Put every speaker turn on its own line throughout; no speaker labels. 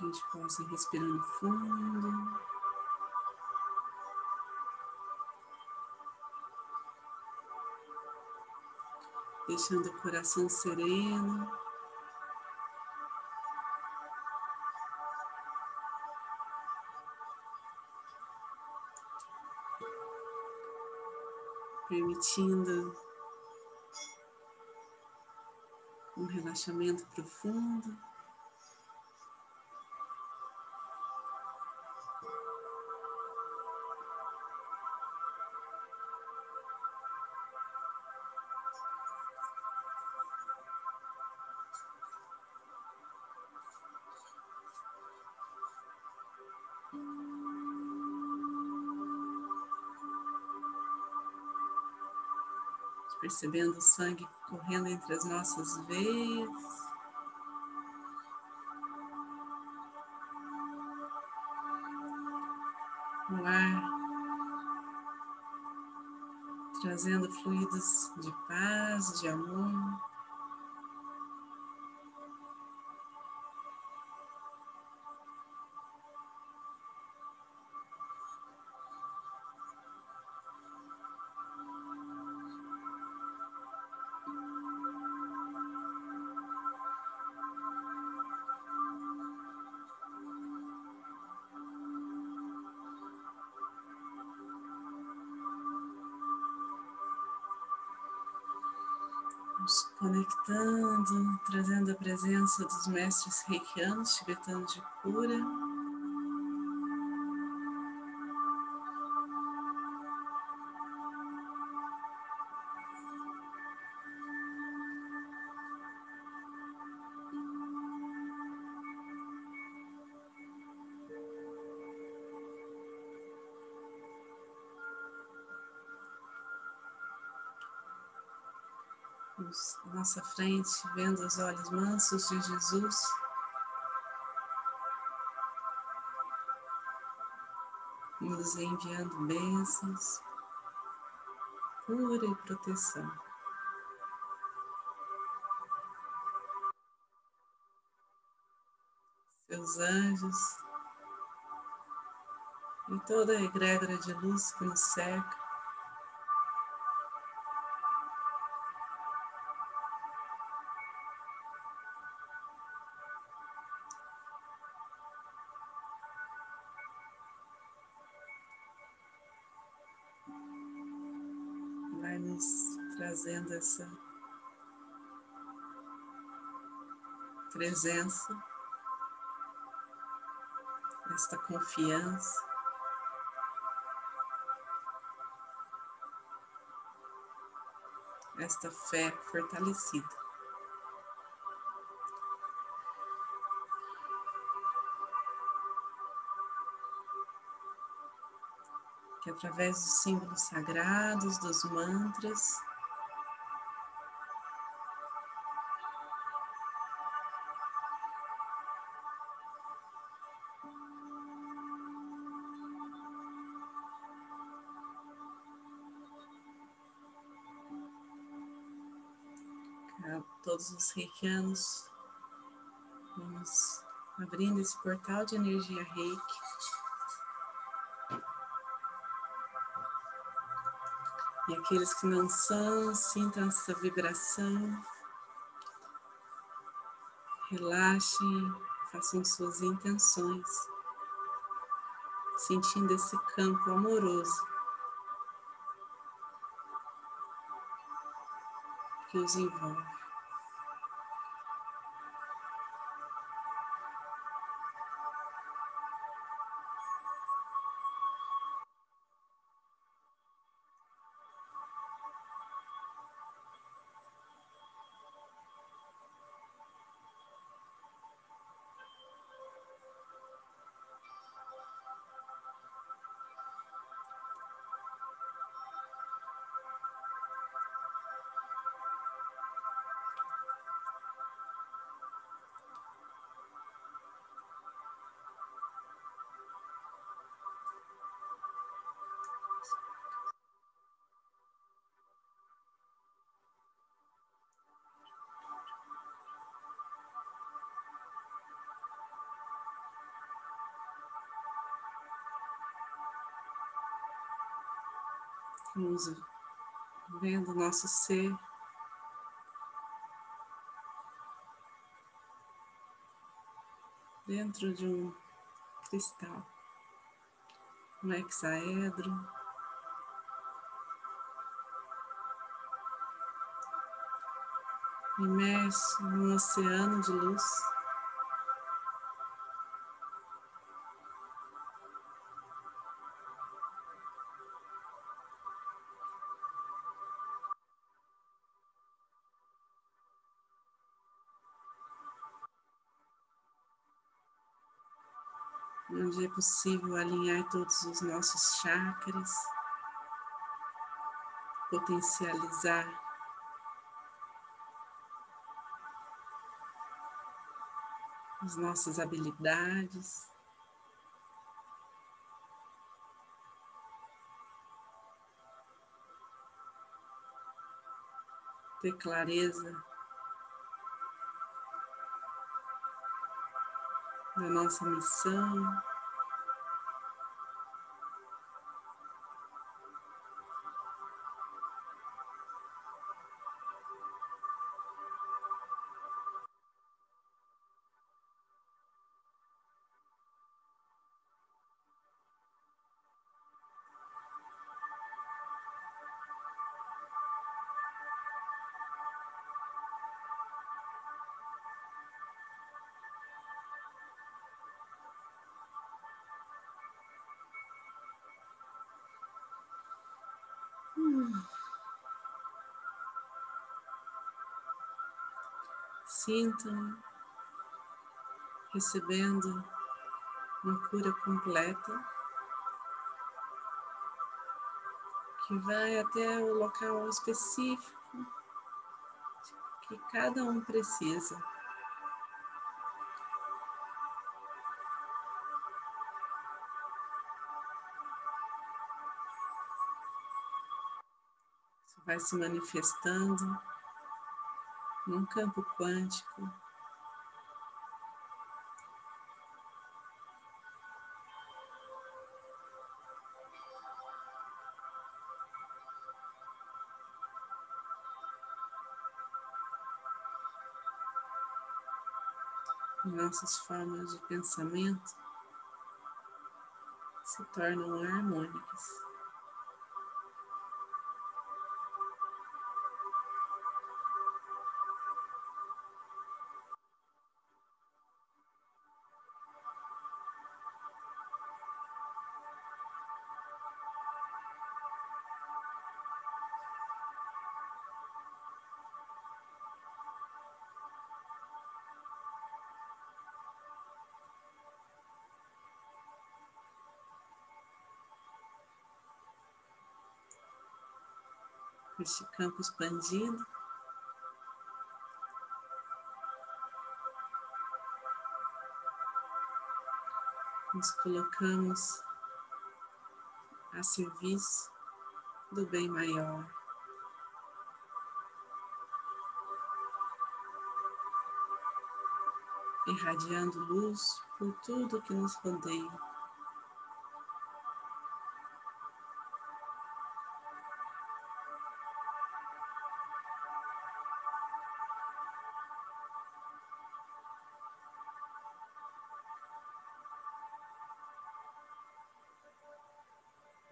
A gente possa ir respirando fundo. Deixando o coração sereno. Permitindo um relaxamento profundo. Percebendo o sangue correndo entre as nossas veias. O ar trazendo fluidos de paz, de amor. Conectando, trazendo a presença dos mestres reikianos tibetanos de cura. Nossa frente, vendo os olhos mansos de Jesus. Nos enviando bênçãos, cura e proteção. Seus anjos e toda a egrégora de luz que nos cerca trazendo essa presença, esta confiança. Esta fé fortalecida. que através dos símbolos sagrados, dos mantras, todos os reikianos, vamos abrindo esse portal de energia reiki. E aqueles que não são, sintam essa vibração. Relaxem, façam suas intenções, sentindo esse campo amoroso que os envolve. Vamos vendo nosso ser dentro de um cristal, um hexaedro. Imerso num oceano de luz. Possível alinhar todos os nossos chakras, potencializar as nossas habilidades. Ter clareza da nossa missão. Sintam recebendo uma cura completa que vai até o local específico que cada um precisa. Vai se manifestando num campo quântico. Nossas formas de pensamento se tornam harmônicas. Este campo expandido. Nos colocamos a serviço do bem maior. Irradiando luz por tudo que nos rodeia.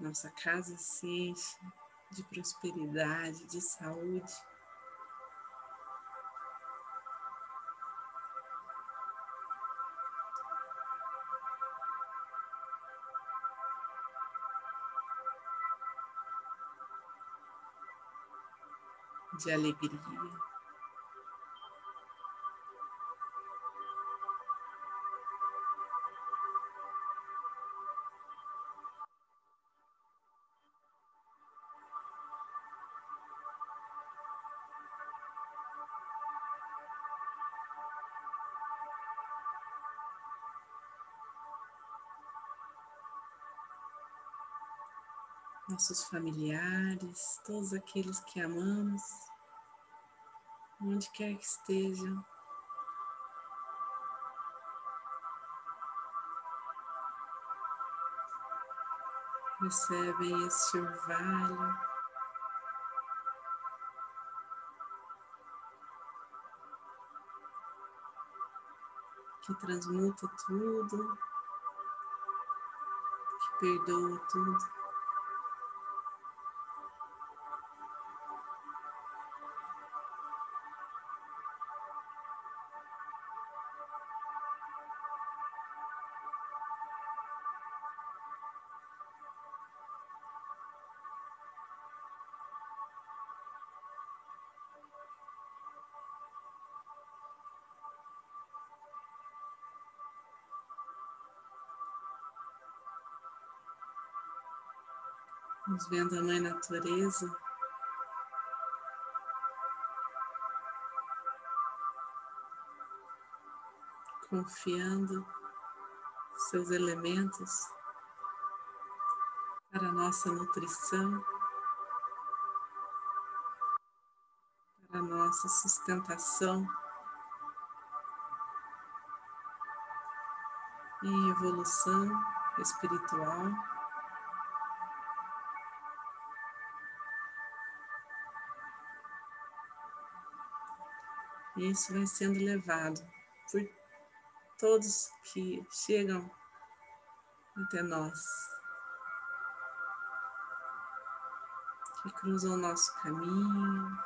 Nossa casa se enche de prosperidade, de saúde. De alegria. nossos familiares, todos aqueles que amamos, onde quer que estejam. Recebem este orvalho. Que transmuta tudo, que perdoa tudo. Nos vendo a Mãe Natureza. Confiando seus elementos para a nossa nutrição, para nossa sustentação em evolução espiritual. E isso vai sendo levado por todos que chegam até nós, que cruzam o nosso caminho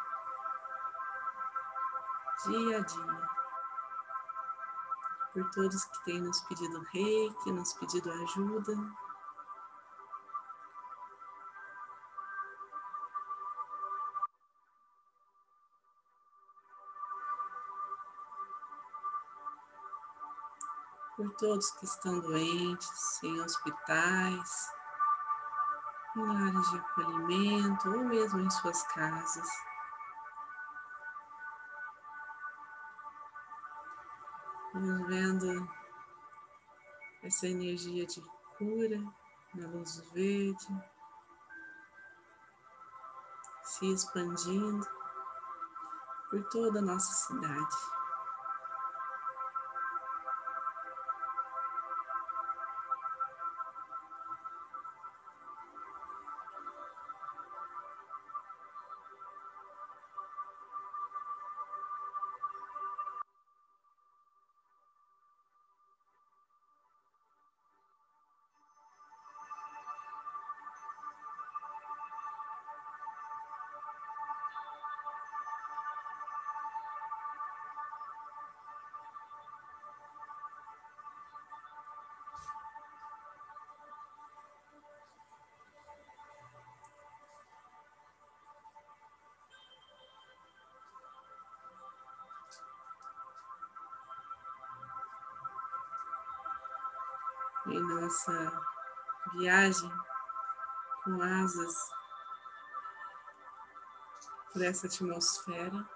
dia a dia, por todos que têm nos pedido reiki, nos pedido ajuda. Por todos que estão doentes, em hospitais, em lares de acolhimento ou mesmo em suas casas. Vamos vendo essa energia de cura na luz verde se expandindo por toda a nossa cidade. Em nossa viagem com asas por essa atmosfera.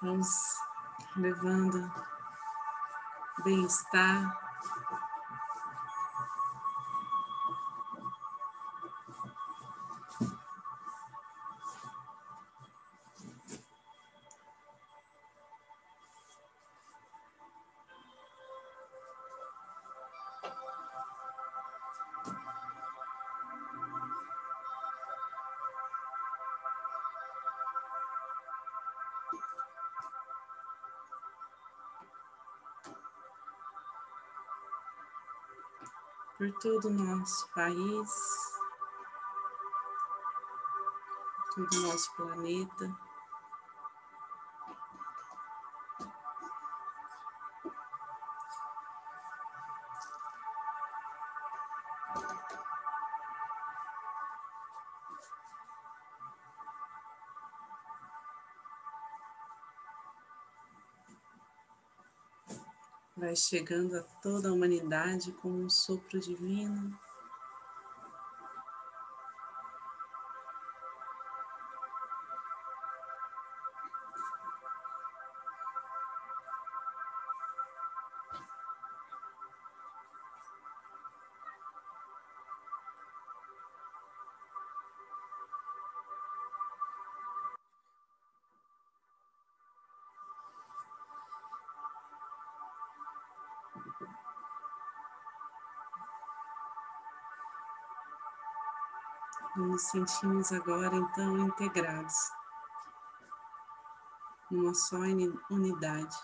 Vamos levando bem-estar por todo o nosso país, por todo o nosso planeta. Vai chegando a toda a humanidade como um sopro divino. Nos sentimos agora então integrados numa só unidade.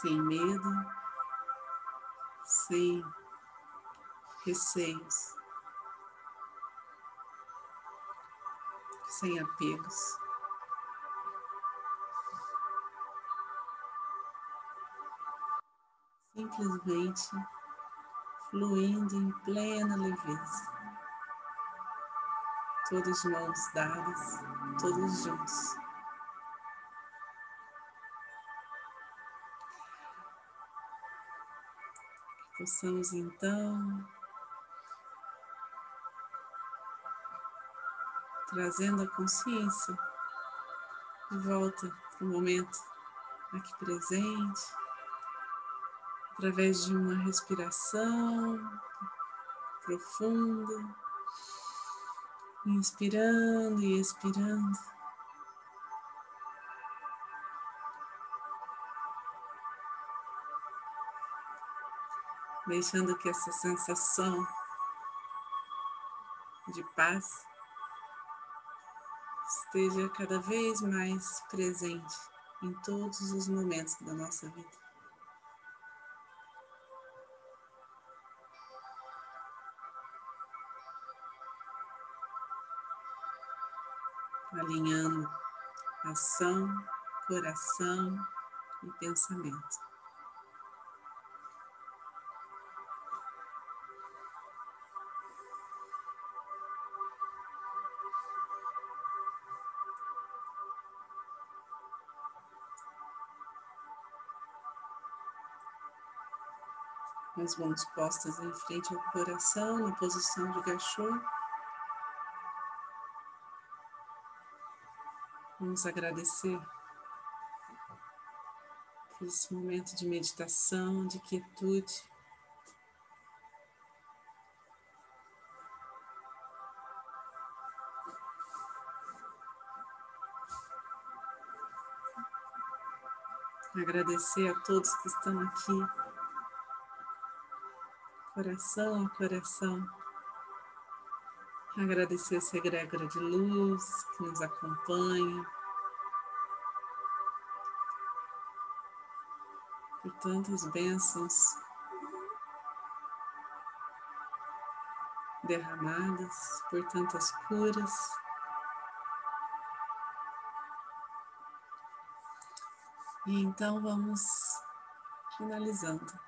Sem medo, sem receios, sem apegos. Simplesmente fluindo em plena leveza. Todos mãos dadas, todos juntos. Possamos então trazendo a consciência de volta para o momento aqui presente, através de uma respiração profunda, inspirando e expirando. Deixando que essa sensação de paz esteja cada vez mais presente em todos os momentos da nossa vida. Alinhando ação, coração e pensamento. As mãos postas em frente ao coração, na posição de gachô. Vamos agradecer por esse momento de meditação, de quietude. Agradecer a todos que estão aqui coração a coração. Agradecer essa egrégora de luz que nos acompanha. Por tantas bênçãos derramadas, por tantas curas. E então vamos finalizando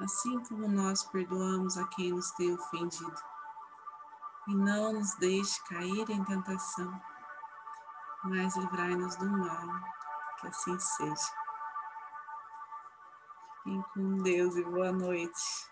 assim como nós perdoamos a quem nos tem ofendido. E não nos deixe cair em tentação, mas livrai-nos do mal, que assim seja. Fiquem com Deus e boa noite.